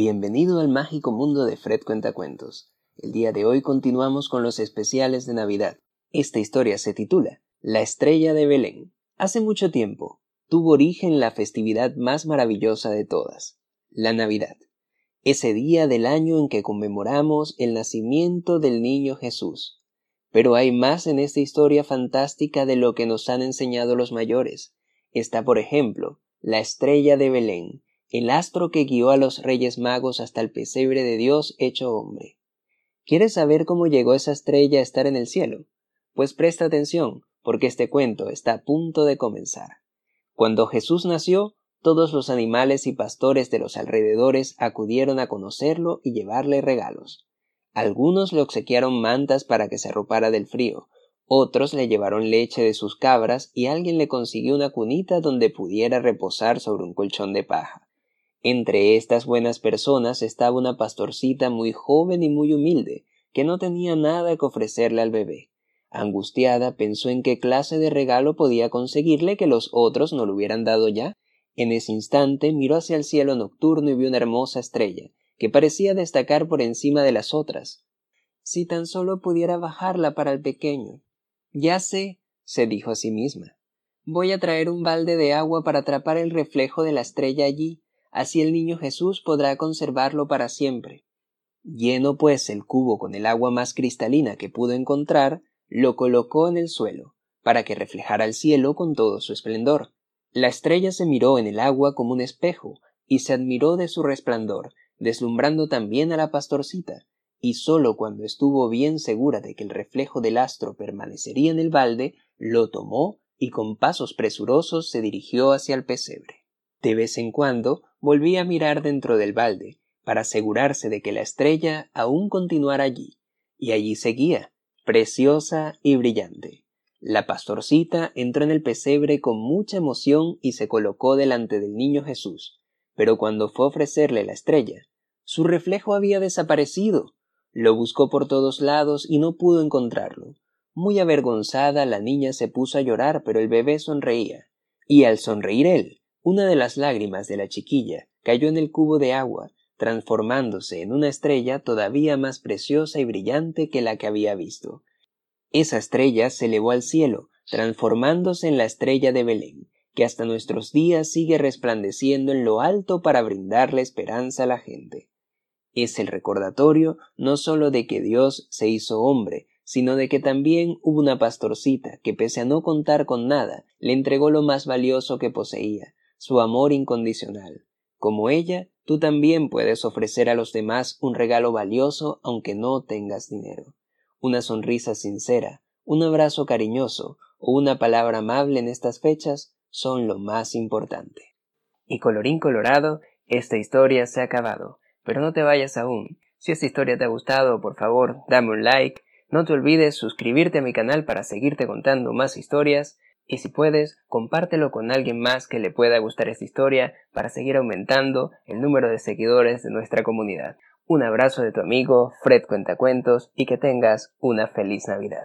Bienvenido al mágico mundo de Fred Cuentacuentos. El día de hoy continuamos con los especiales de Navidad. Esta historia se titula La estrella de Belén. Hace mucho tiempo tuvo origen la festividad más maravillosa de todas, la Navidad. Ese día del año en que conmemoramos el nacimiento del niño Jesús. Pero hay más en esta historia fantástica de lo que nos han enseñado los mayores. Está, por ejemplo, la estrella de Belén, el astro que guió a los Reyes Magos hasta el pesebre de Dios hecho hombre. ¿Quieres saber cómo llegó esa estrella a estar en el cielo? Pues presta atención, porque este cuento está a punto de comenzar. Cuando Jesús nació, todos los animales y pastores de los alrededores acudieron a conocerlo y llevarle regalos. Algunos le obsequiaron mantas para que se arropara del frío, otros le llevaron leche de sus cabras y alguien le consiguió una cunita donde pudiera reposar sobre un colchón de paja. Entre estas buenas personas estaba una pastorcita muy joven y muy humilde, que no tenía nada que ofrecerle al bebé. Angustiada pensó en qué clase de regalo podía conseguirle que los otros no lo hubieran dado ya. En ese instante miró hacia el cielo nocturno y vio una hermosa estrella, que parecía destacar por encima de las otras. Si tan solo pudiera bajarla para el pequeño. Ya sé, se dijo a sí misma. Voy a traer un balde de agua para atrapar el reflejo de la estrella allí así el niño Jesús podrá conservarlo para siempre. Lleno pues el cubo con el agua más cristalina que pudo encontrar, lo colocó en el suelo, para que reflejara el cielo con todo su esplendor. La estrella se miró en el agua como un espejo, y se admiró de su resplandor, deslumbrando también a la pastorcita, y sólo cuando estuvo bien segura de que el reflejo del astro permanecería en el balde, lo tomó y con pasos presurosos se dirigió hacia el pesebre. De vez en cuando volvía a mirar dentro del balde, para asegurarse de que la estrella aún continuara allí, y allí seguía, preciosa y brillante. La pastorcita entró en el pesebre con mucha emoción y se colocó delante del niño Jesús, pero cuando fue a ofrecerle la estrella, su reflejo había desaparecido. Lo buscó por todos lados y no pudo encontrarlo. Muy avergonzada, la niña se puso a llorar, pero el bebé sonreía. Y al sonreír él, una de las lágrimas de la chiquilla cayó en el cubo de agua, transformándose en una estrella todavía más preciosa y brillante que la que había visto. Esa estrella se elevó al cielo, transformándose en la estrella de Belén, que hasta nuestros días sigue resplandeciendo en lo alto para brindarle esperanza a la gente. Es el recordatorio no sólo de que Dios se hizo hombre, sino de que también hubo una pastorcita que pese a no contar con nada, le entregó lo más valioso que poseía, su amor incondicional. Como ella, tú también puedes ofrecer a los demás un regalo valioso aunque no tengas dinero. Una sonrisa sincera, un abrazo cariñoso o una palabra amable en estas fechas son lo más importante. Y colorín colorado, esta historia se ha acabado. Pero no te vayas aún. Si esta historia te ha gustado, por favor, dame un like. No te olvides suscribirte a mi canal para seguirte contando más historias y si puedes, compártelo con alguien más que le pueda gustar esta historia para seguir aumentando el número de seguidores de nuestra comunidad. Un abrazo de tu amigo Fred Cuentacuentos y que tengas una feliz Navidad.